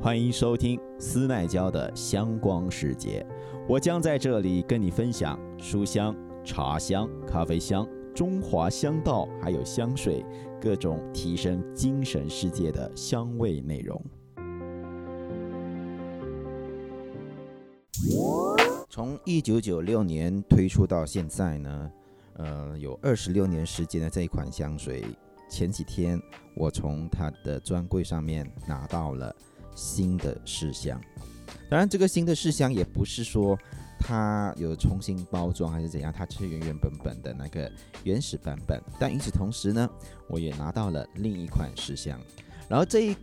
欢迎收听斯奈娇的香光世界，我将在这里跟你分享书香、茶香、咖啡香、中华香道，还有香水各种提升精神世界的香味内容。从一九九六年推出到现在呢，呃，有二十六年时间的这一款香水，前几天我从它的专柜上面拿到了。新的试香，当然这个新的试香也不是说它有重新包装还是怎样，它是原原本本的那个原始版本。但与此同时呢，我也拿到了另一款试香。然后这一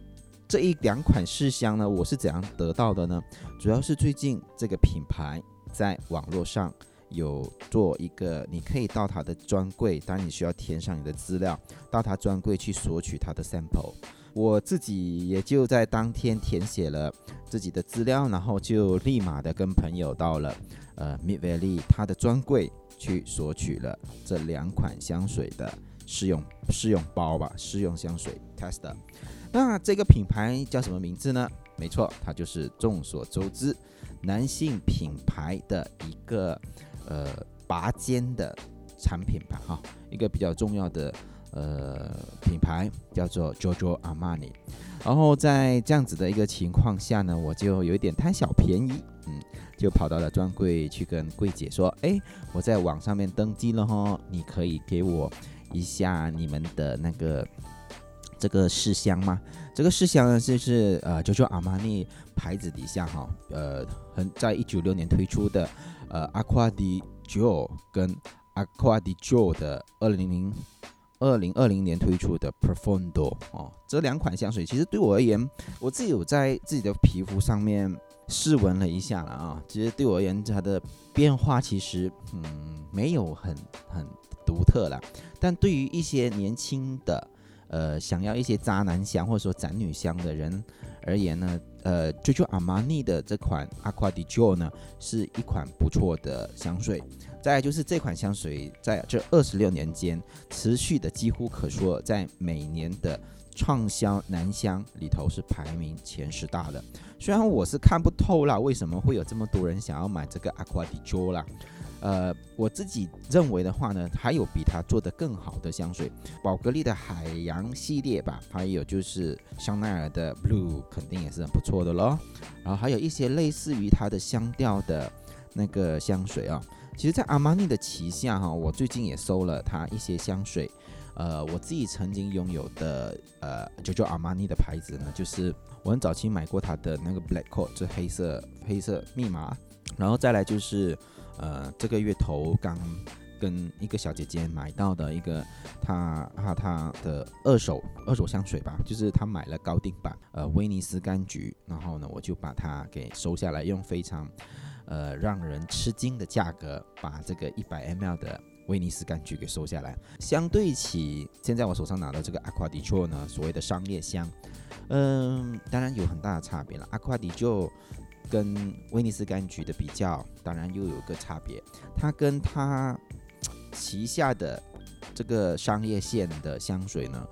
这一两款试香呢，我是怎样得到的呢？主要是最近这个品牌在网络上有做一个，你可以到它的专柜，当然你需要填上你的资料，到它专柜去索取它的 sample。我自己也就在当天填写了自己的资料，然后就立马的跟朋友到了呃 Mid Valley 他的专柜去索取了这两款香水的试用试用包吧，试用香水 tester。那这个品牌叫什么名字呢？没错，它就是众所周知男性品牌的一个呃拔尖的产品吧，哈，一个比较重要的。呃，品牌叫做 JoJo Armani，然后在这样子的一个情况下呢，我就有一点贪小便宜，嗯，就跑到了专柜去跟柜姐说，哎，我在网上面登记了哈，你可以给我一下你们的那个这个试香吗？这个试香呢，就是呃 JoJo Armani 牌子底下哈，呃，很在一九六年推出的呃 Aqua di Gio 跟 Aqua di Gio 的二零零。二零二零年推出的 Profondo 哦，这两款香水其实对我而言，我自己有在自己的皮肤上面试闻了一下了啊。其实对我而言，它的变化其实嗯没有很很独特了。但对于一些年轻的呃想要一些渣男香或者说宅女香的人而言呢，呃，追求阿玛尼的这款 Aqua di Gio 呢是一款不错的香水。再就是这款香水在这二十六年间持续的几乎可说在每年的畅销男香里头是排名前十大的。虽然我是看不透啦为什么会有这么多人想要买这个 Aqua di Gio 啦，呃，我自己认为的话呢，还有比它做的更好的香水，宝格丽的海洋系列吧，还有就是香奈儿的 Blue 肯定也是很不错的咯。然后还有一些类似于它的香调的那个香水啊。其实，在阿玛尼的旗下哈，我最近也收了它一些香水。呃，我自己曾经拥有的呃，就叫阿玛尼的牌子呢，就是我很早期买过它的那个 Black Code，就黑色黑色密码。然后再来就是呃，这个月头刚跟一个小姐姐买到的一个她她她的二手二手香水吧，就是她买了高定版呃威尼斯柑橘，然后呢，我就把它给收下来，用非常。呃，让人吃惊的价格，把这个一百 ml 的威尼斯柑橘给收下来。相对起现在我手上拿的这个 Aqua di Gio 呢，所谓的商业香，嗯，当然有很大的差别了。Aqua di Gio 跟威尼斯柑橘的比较，当然又有个差别。它跟它旗下的这个商业线的香水呢，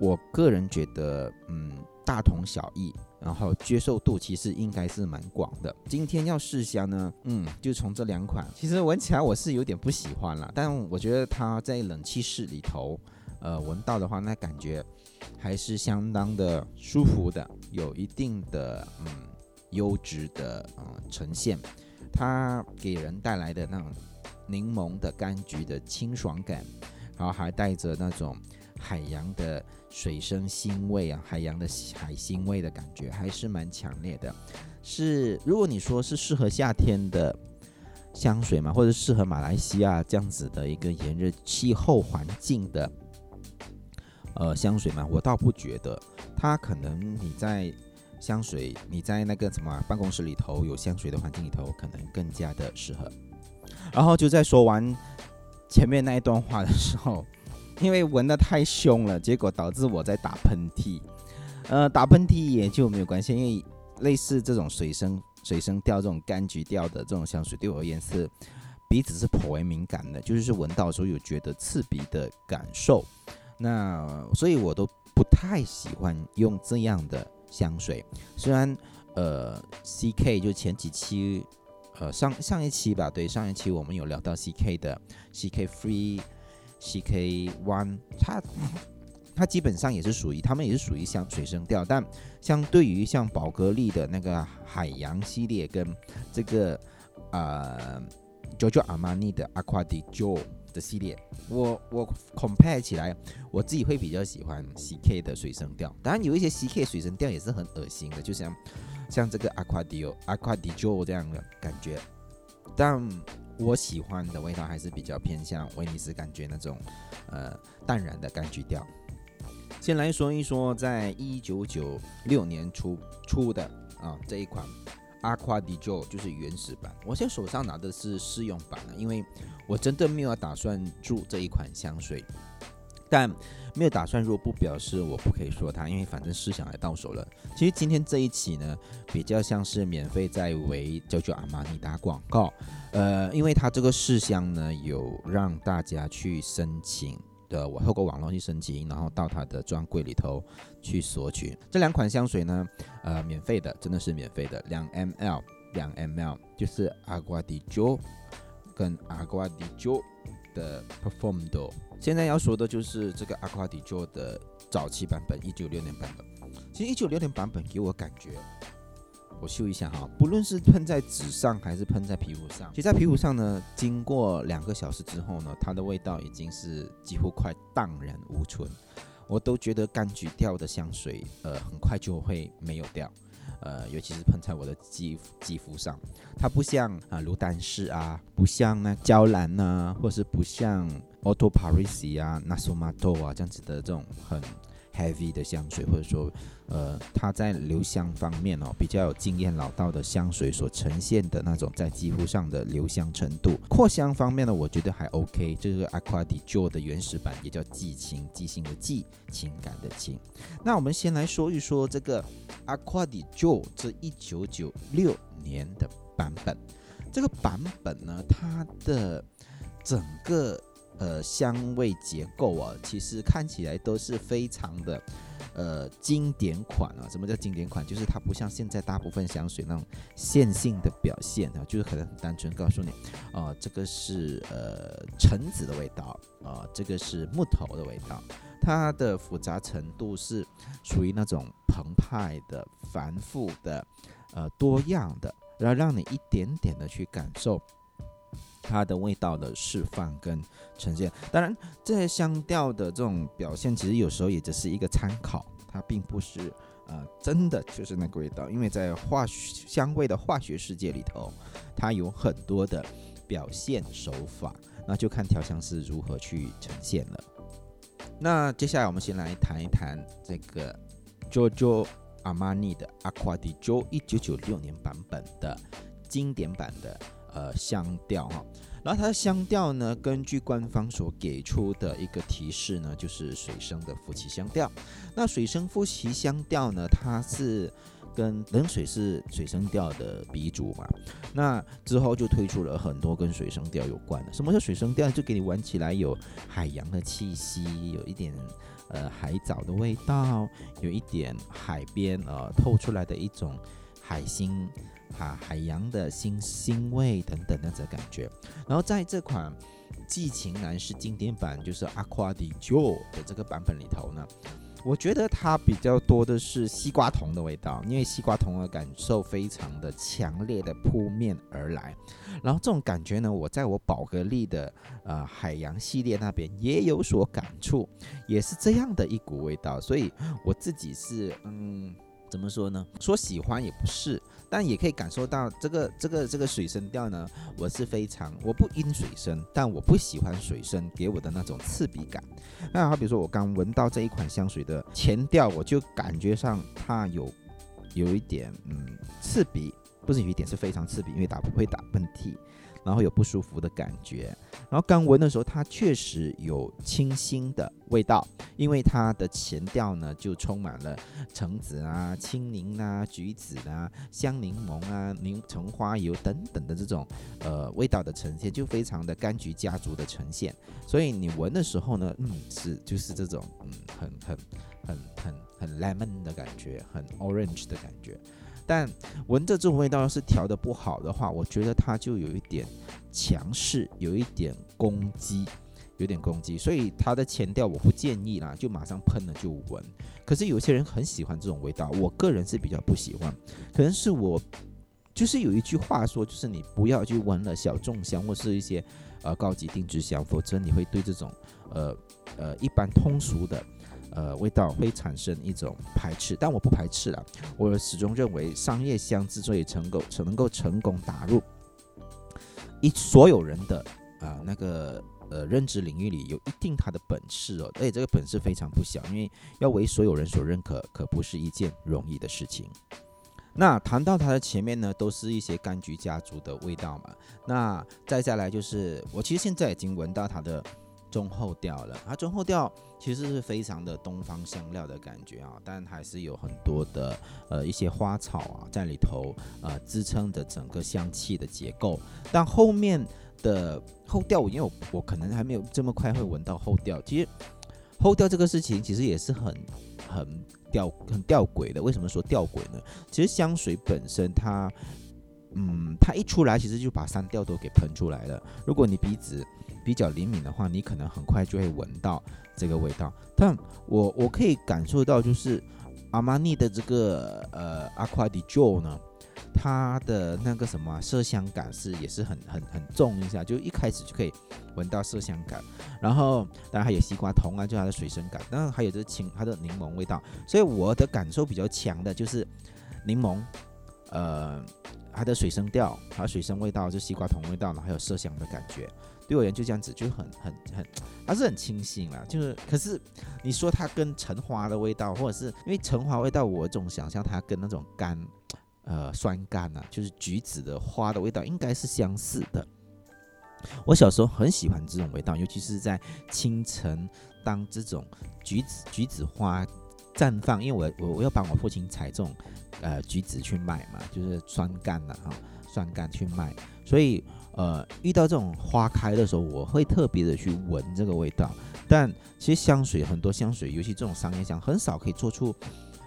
我个人觉得，嗯，大同小异。然后接受度其实应该是蛮广的。今天要试香呢，嗯，就从这两款，其实闻起来我是有点不喜欢了，但我觉得它在冷气室里头，呃，闻到的话，那感觉还是相当的舒服的，有一定的嗯优质的呃呈现，它给人带来的那种柠檬的柑橘的清爽感，然后还带着那种。海洋的水生腥味啊，海洋的海腥味的感觉还是蛮强烈的。是，如果你说是适合夏天的香水嘛，或者适合马来西亚这样子的一个炎热气候环境的呃香水嘛，我倒不觉得。它可能你在香水，你在那个什么办公室里头有香水的环境里头，可能更加的适合。然后就在说完前面那一段话的时候。因为闻得太凶了，结果导致我在打喷嚏。呃，打喷嚏也就没有关系，因为类似这种水生水生调、这种柑橘调的这种香水，对我而言是鼻子是颇为敏感的，就是闻到的时候有觉得刺鼻的感受。那所以我都不太喜欢用这样的香水。虽然呃，CK 就前几期，呃上上一期吧，对上一期我们有聊到 CK 的 CK Free、CK One，它它基本上也是属于，他们也是属于香水声调，但相对于像宝格丽的那个海洋系列跟这个呃 JoJo Armani 的 Aqua di Jo 的系列，我我 compare 起来，我自己会比较喜欢 CK 的水生调。当然有一些 CK 水生调也是很恶心的，就像像这个 Aqua di Aqua di Jo 这样的感觉，但我喜欢的味道还是比较偏向威尼斯感觉那种呃淡然的柑橘调。先来说一说，在一九九六年初出的啊这一款 Aqua di Jo 就是原始版。我现在手上拿的是试用版啊，因为我真的没有打算入这一款香水。但没有打算入，不表示我不可以说它，因为反正试想也到手了。其实今天这一期呢，比较像是免费在为 JoJo 阿玛尼打广告。呃，因为它这个试香呢，有让大家去申请。的，我透过网络去申请，然后到他的专柜里头去索取这两款香水呢，呃，免费的，真的是免费的，两 ml，两 ml，就是 Agua di Jo 跟 Agua di Jo 的 Performdo。现在要说的就是这个 Agua di Jo 的早期版本，一九六零版本。其实一九六零版本给我感觉。我秀一下哈，不论是喷在纸上还是喷在皮肤上，其实在皮肤上呢，经过两个小时之后呢，它的味道已经是几乎快荡然无存。我都觉得柑橘调的香水，呃，很快就会没有掉，呃，尤其是喷在我的肌肌肤上，它不像啊卢丹氏啊，不像那娇兰呐，或是不像 Autoparisi 啊、Nasumato 啊这样子的这种很。Heavy 的香水，或者说，呃，它在留香方面哦，比较有经验老道的香水所呈现的那种在肌肤上的留香程度。扩香方面呢，我觉得还 OK。这个 Aqua di Jo 的原始版也叫寄情，寄心的寄，情感的情。那我们先来说一说这个 Aqua di Jo 这一九九六年的版本。这个版本呢，它的整个。呃，香味结构啊，其实看起来都是非常的，呃，经典款啊。什么叫经典款？就是它不像现在大部分香水那种线性的表现啊，就是可能很单纯告诉你，啊，这个是呃橙子的味道啊，这个是木头的味道。它的复杂程度是属于那种澎湃的、繁复的、呃多样的，然后让你一点点的去感受。它的味道的释放跟呈现，当然这些香调的这种表现，其实有时候也只是一个参考，它并不是呃真的就是那个味道，因为在化学香味的化学世界里头，它有很多的表现手法，那就看调香师如何去呈现了。那接下来我们先来谈一谈这个 JoJo Armani 的 Aqua di Jo 一九九六年版本的经典版的。呃，香调哈，然后它的香调呢，根据官方所给出的一个提示呢，就是水生的夫妻香调。那水生夫妻香调呢，它是跟冷水是水生调的鼻祖嘛。那之后就推出了很多跟水生调有关的。什么叫水生调？就给你闻起来有海洋的气息，有一点呃海藻的味道，有一点海边呃透出来的一种海星。哈，海洋的腥腥味等等那种感觉，然后在这款寄情男士经典版，就是 Aqua di Jo 的这个版本里头呢，我觉得它比较多的是西瓜酮的味道，因为西瓜酮的感受非常的强烈的扑面而来，然后这种感觉呢，我在我宝格丽的呃海洋系列那边也有所感触，也是这样的一股味道，所以我自己是嗯。怎么说呢？说喜欢也不是，但也可以感受到这个这个这个水声调呢。我是非常我不阴水声，但我不喜欢水声给我的那种刺鼻感。那好比说我刚闻到这一款香水的前调，我就感觉上它有有一点嗯刺鼻，不是有一点是非常刺鼻，因为打不会打喷嚏，然后有不舒服的感觉，然后刚闻的时候，它确实有清新的味道，因为它的前调呢就充满了橙子啊、青柠啊、橘子啊、香柠檬啊、柠橙花油等等的这种呃味道的呈现，就非常的柑橘家族的呈现。所以你闻的时候呢，嗯，是就是这种嗯很很很很很 lemon 的感觉，很 orange 的感觉。但闻着这种味道，要是调的不好的话，我觉得它就有一点强势，有一点攻击，有点攻击。所以它的前调我不建议啦，就马上喷了就闻。可是有些人很喜欢这种味道，我个人是比较不喜欢。可能是我就是有一句话说，就是你不要去闻了小众香或是一些呃高级定制香，否则你会对这种呃呃一般通俗的。呃，味道会产生一种排斥，但我不排斥了。我始终认为，商业香之所以成功，能够成功打入一所有人的啊那个呃认知领域里，有一定它的本事哦。而且这个本事非常不小，因为要为所有人所认可，可不是一件容易的事情。那谈到它的前面呢，都是一些柑橘家族的味道嘛。那再下来就是，我其实现在已经闻到它的。中后调了，它中后调其实是非常的东方香料的感觉啊，但还是有很多的呃一些花草啊在里头呃支撑着整个香气的结构。但后面的后调，因为我我可能还没有这么快会闻到后调。其实后调这个事情其实也是很很吊很吊诡的。为什么说吊诡呢？其实香水本身它嗯它一出来其实就把三调都给喷出来了。如果你鼻子比较灵敏的话，你可能很快就会闻到这个味道。但我我可以感受到，就是阿玛尼的这个呃 Aqua di Jo 呢，它的那个什么麝香感是也是很很很重一下，就一开始就可以闻到麝香感。然后当然还有西瓜酮啊，就它的水生感，当然还有这青它的柠檬味道。所以我的感受比较强的就是柠檬，呃，它的水生调，它水生味道，就西瓜酮味道呢，还有麝香的感觉。对我而言就这样子，就很很很，还是很清新啦。就是，可是你说它跟橙花的味道，或者是因为橙花味道，我总想象它跟那种干，呃，酸柑啊，就是橘子的花的味道，应该是相似的。我小时候很喜欢这种味道，尤其是在清晨，当这种橘子橘子花绽放，因为我我我要帮我父亲采这种呃橘子去卖嘛，就是酸柑的哈，酸柑去卖，所以。呃，遇到这种花开的时候，我会特别的去闻这个味道。但其实香水很多香水，尤其这种商业香，很少可以做出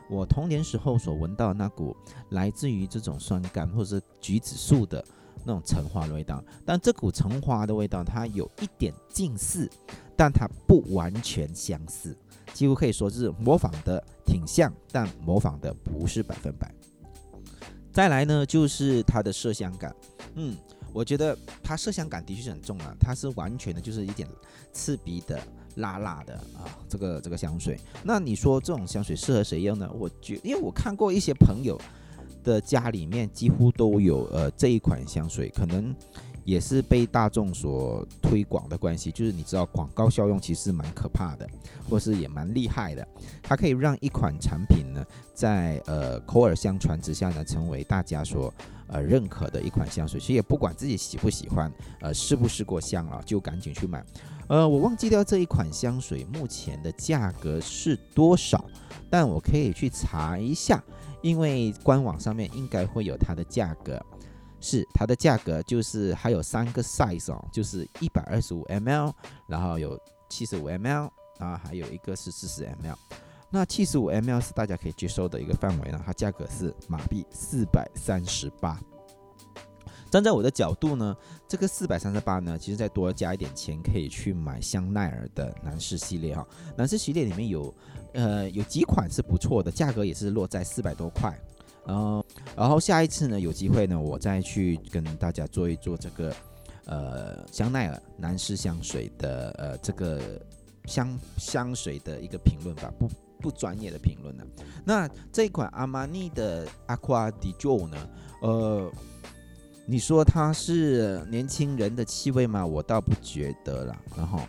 我童年时候所闻到的那股来自于这种酸柑或者是橘子树的那种橙花的味道。但这股橙花的味道，它有一点近似，但它不完全相似，几乎可以说是模仿的挺像，但模仿的不是百分百。再来呢，就是它的麝香感，嗯。我觉得它麝香感的确是很重啊，它是完全的就是一点刺鼻的辣辣的啊，这个这个香水。那你说这种香水适合谁用呢？我觉，因为我看过一些朋友的家里面几乎都有呃这一款香水，可能。也是被大众所推广的关系，就是你知道广告效用其实蛮可怕的，或是也蛮厉害的。它可以让一款产品呢，在呃口耳相传之下呢，成为大家所呃认可的一款香水。其实也不管自己喜不喜欢，呃试不试过香啊，就赶紧去买。呃，我忘记掉这一款香水目前的价格是多少，但我可以去查一下，因为官网上面应该会有它的价格。是它的价格，就是还有三个 size 哦，就是一百二十五 ml，然后有七十五 ml，然后还有一个是四十 ml。那七十五 ml 是大家可以接受的一个范围呢，它价格是马币四百三十八。站在我的角度呢，这个四百三十八呢，其实再多加一点钱，可以去买香奈儿的男士系列哈。男士系列里面有，呃，有几款是不错的，价格也是落在四百多块。然后，然后下一次呢，有机会呢，我再去跟大家做一做这个，呃，香奈儿男士香水的呃这个香香水的一个评论吧，不不专业的评论呢。那这款阿玛尼的 Aqua di Jo 呢，呃，你说它是年轻人的气味吗？我倒不觉得啦。然后。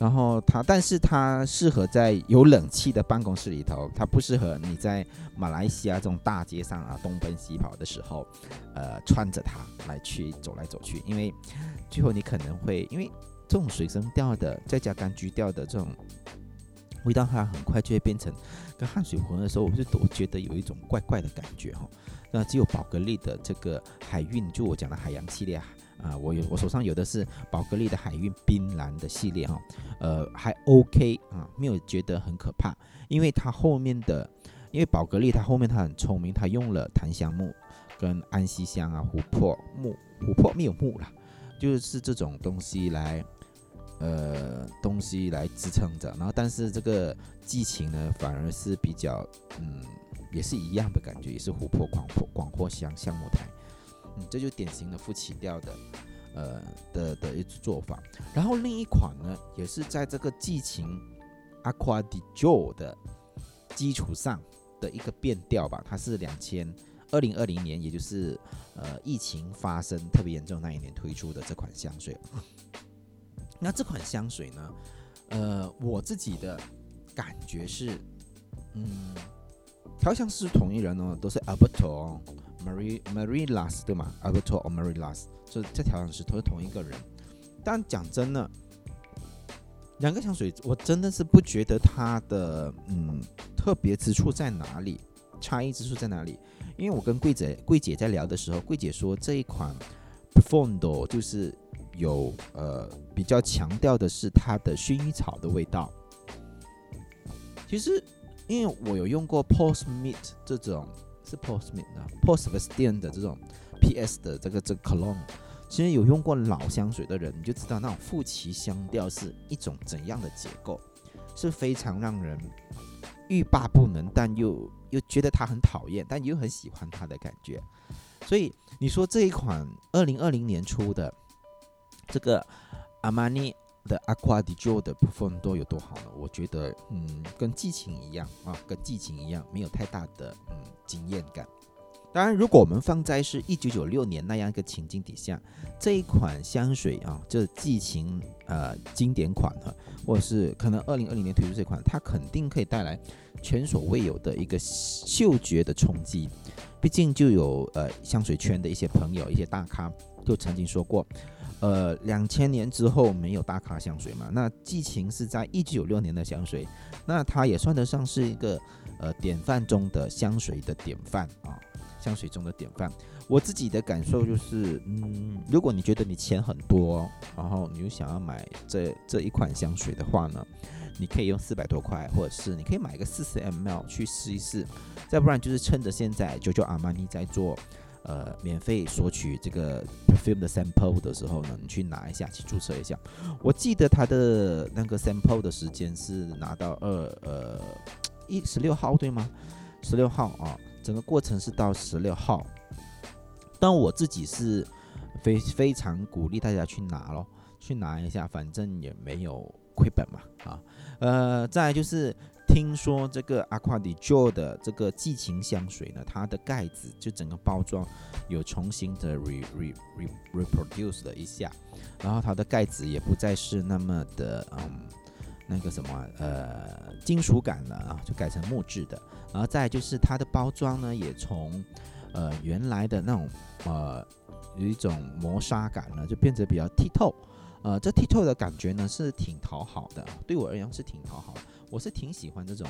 然后它，但是它适合在有冷气的办公室里头，它不适合你在马来西亚这种大街上啊东奔西跑的时候，呃，穿着它来去走来走去，因为最后你可能会因为这种水生调的，再加柑橘调的这种味道，它很快就会变成跟汗水混合的时候，我就我觉得有一种怪怪的感觉哈。那只有宝格丽的这个海运，就我讲的海洋系列啊，啊我有我手上有的是宝格丽的海运冰蓝的系列哈，呃，还 OK 啊，没有觉得很可怕，因为它后面的，因为宝格丽它后面它很聪明，它用了檀香木跟安息香啊、琥珀木、琥珀没有木了，就是这种东西来，呃，东西来支撑着，然后但是这个激情呢，反而是比较嗯。也是一样的感觉，也是琥珀广阔广阔香橡木台，这就典型的副起调的，呃的的一种做法。然后另一款呢，也是在这个激情 Aqua di Jo 的基础上的一个变调吧。它是两千二零二零年，也就是呃疫情发生特别严重那一年推出的这款香水。那这款香水呢，呃，我自己的感觉是，嗯。调香师同一人哦，都是 Alberto Marie Marie Las 对吗？Alberto or Marie Las，这这调香师都是同一个人。但讲真的，两个香水我真的是不觉得它的嗯特别之处在哪里，差异之处在哪里？因为我跟柜姐柜姐在聊的时候，柜姐说这一款 Profondo 就是有呃比较强调的是它的薰衣草的味道。其实。因为我有用过 Post Meet 这种是 Post Meet 的，Postman 的这种 PS 的这个这个 Cologne，其实有用过老香水的人，你就知道那种负奇香调是一种怎样的结构，是非常让人欲罢不能，但又又觉得它很讨厌，但又很喜欢它的感觉。所以你说这一款二零二零年出的这个 Armani。的 Aqua di Jo 的部分都有多好呢？我觉得，嗯，跟激情一样啊，跟激情一样，没有太大的嗯惊艳感。当然，如果我们放在是一九九六年那样一个情境底下，这一款香水啊，这激情呃经典款哈，或者是可能二零二零年推出这款，它肯定可以带来前所未有的一个嗅觉的冲击。毕竟就有呃香水圈的一些朋友、一些大咖就曾经说过。呃，两千年之后没有大咖香水嘛？那激情是在一九九六年的香水，那它也算得上是一个呃典范中的香水的典范啊，香水中的典范。我自己的感受就是，嗯，如果你觉得你钱很多，然后你又想要买这这一款香水的话呢，你可以用四百多块，或者是你可以买个四十 ml 去试一试，再不然就是趁着现在九九阿玛尼在做。呃，免费索取这个 perfume 的 sample 的时候呢，你去拿一下，去注册一下。我记得他的那个 sample 的时间是拿到二呃一十六号对吗？十六号啊，整个过程是到十六号。但我自己是非非常鼓励大家去拿咯，去拿一下，反正也没有亏本嘛啊。呃，再就是。听说这个 Aqua DJO 的这个激情香水呢，它的盖子就整个包装有重新的 re re re reproduce 了一下，然后它的盖子也不再是那么的嗯那个什么呃金属感了啊，就改成木质的，然后再就是它的包装呢，也从呃原来的那种呃有一种磨砂感呢，就变得比较剔透，呃这剔透的感觉呢是挺讨好的，对我而言是挺讨好的。我是挺喜欢这种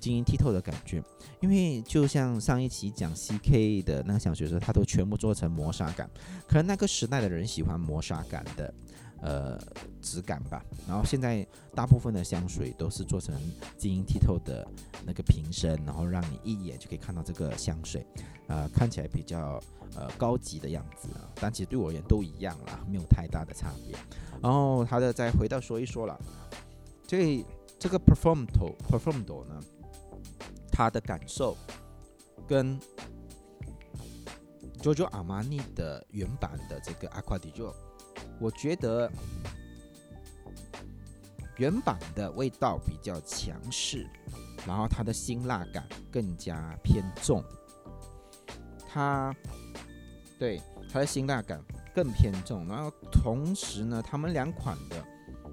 晶莹剔透的感觉，因为就像上一期讲 CK 的那个香水时候，它都全部做成磨砂感，可能那个时代的人喜欢磨砂感的呃质感吧。然后现在大部分的香水都是做成晶莹剔透的那个瓶身，然后让你一眼就可以看到这个香水，呃，看起来比较呃高级的样子啊。但其实对我而言都一样啦，没有太大的差别。然后他的再回到说一说了，这。这个 Performdo Performdo 呢，它的感受跟 JoJo Armani 的原版的这个 Aqua di Jo，我觉得原版的味道比较强势，然后它的辛辣感更加偏重。它对它的辛辣感更偏重，然后同时呢，他们两款的，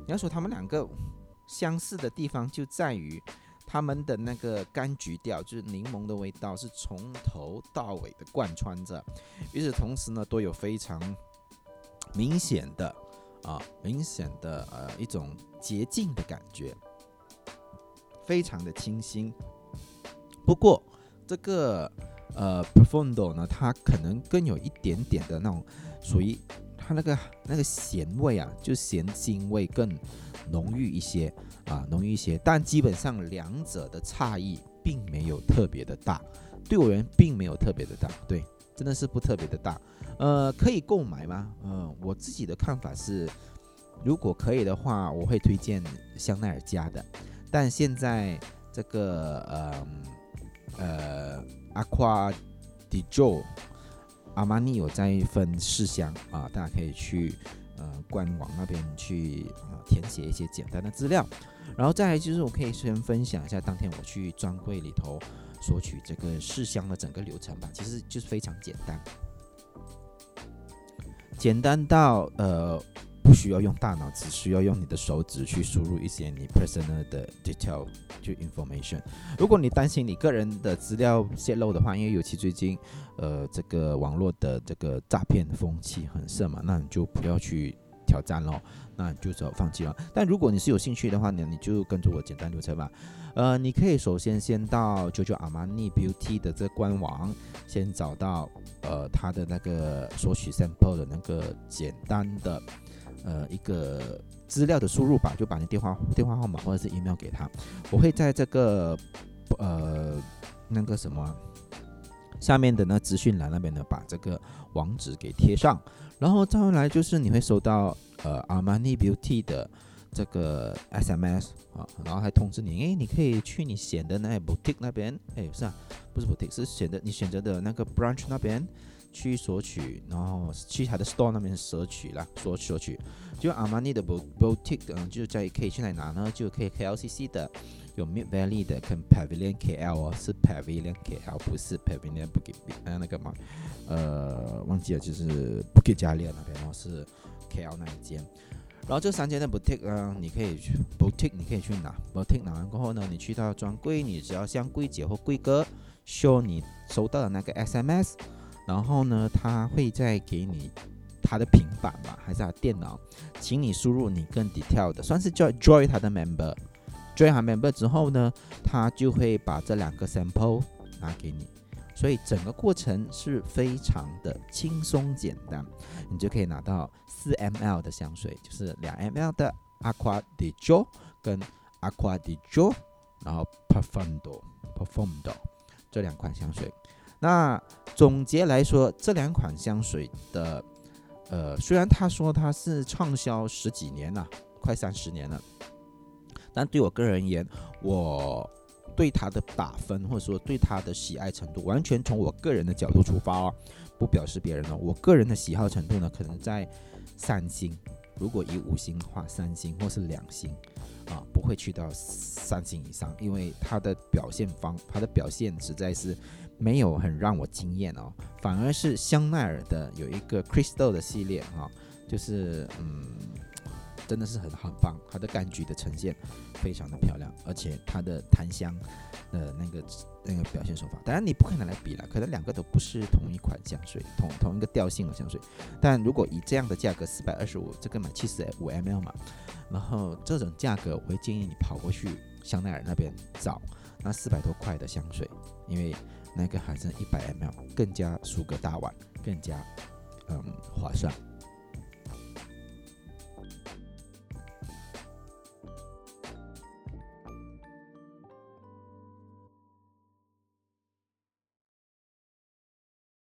你要说他们两个。相似的地方就在于，他们的那个柑橘调，就是柠檬的味道，是从头到尾的贯穿着。与此同时呢，都有非常明显的啊，明显的呃一种洁净的感觉，非常的清新。不过这个呃 Profondo 呢，它可能更有一点点的那种属于它那个那个咸味啊，就咸腥味更浓郁一些啊，浓郁一些。但基本上两者的差异并没有特别的大，对我而言并没有特别的大，对，真的是不特别的大。呃，可以购买吗？嗯，我自己的看法是，如果可以的话，我会推荐香奈儿家的。但现在这个呃。呃，Aqua di Jo，阿玛尼有在分试香啊，大家可以去呃官网那边去啊填写一些简单的资料，然后再来就是我可以先分享一下当天我去专柜里头索取这个试香的整个流程吧，其实就是非常简单，简单到呃。不需要用大脑，只需要用你的手指去输入一些你 personal 的 detail 就 information。如果你担心你个人的资料泄露的话，因为尤其最近，呃，这个网络的这个诈骗风气很盛嘛，那你就不要去挑战喽，那你就只好放弃了。但如果你是有兴趣的话呢，你就跟着我简单流程吧。呃，你可以首先先到九九阿玛尼 Beauty 的这官网，先找到呃它的那个索取 sample 的那个简单的。呃，一个资料的输入吧，就把你电话电话号码或者是 email 给他，我会在这个呃那个什么下面的那资讯栏那边呢，把这个网址给贴上，然后再后来就是你会收到呃 Armani Beauty 的这个 SMS 啊，然后还通知你，哎，你可以去你选的那 boutique 那边，哎，是啊，不是 boutique，是选的你选择的那个 branch 那边。去索取，然后去他的 store 那边索取了，索索取。就阿玛尼的 boutique，嗯，就是在可以去哪拿呢？就可以 KLCC 的，有 Mid Valley 的，跟 Pavilion KL 哦，是 Pavilion KL，不是 Pavilion Bukit，哎那个嘛，呃，忘记了，就是 Bukit Jalil 那边然后，是 KL 那一间。然后这三间的 boutique 啊，你可以 boutique，你可以去拿 boutique，拿完过后呢，你去到专柜，你只要向柜姐或柜哥 show 你收到的那个 SMS。然后呢，他会再给你他的平板吧，还是他电脑，请你输入你更 detail 的，算是叫 join 他的 member，join 他 member 之后呢，他就会把这两个 sample 拿给你，所以整个过程是非常的轻松简单，你就可以拿到四 ml 的香水，就是两 ml 的 Aqua di Jo 跟 Aqua di Jo，然后 Profondo Profondo 这两款香水。那总结来说，这两款香水的，呃，虽然他说他是畅销十几年了，快三十年了，但对我个人而言，我对它的打分或者说对它的喜爱程度，完全从我个人的角度出发哦，不表示别人哦。我个人的喜好程度呢，可能在三星，如果以五星的话，三星或是两星，啊，不会去到三星以上，因为它的表现方，它的表现实在是。没有很让我惊艳哦，反而是香奈儿的有一个 Crystal 的系列哈，就是嗯，真的是很很棒，它的柑橘的呈现非常的漂亮，而且它的檀香的那个那个表现手法，当然你不可能来比了，可能两个都不是同一款香水，同同一个调性的香水，但如果以这样的价格四百二十五，这个买七十五 ml 嘛，然后这种价格，我会建议你跑过去香奈儿那边找那四百多块的香水，因为。那个还剩一百 ml，更加数个大碗，更加嗯划算。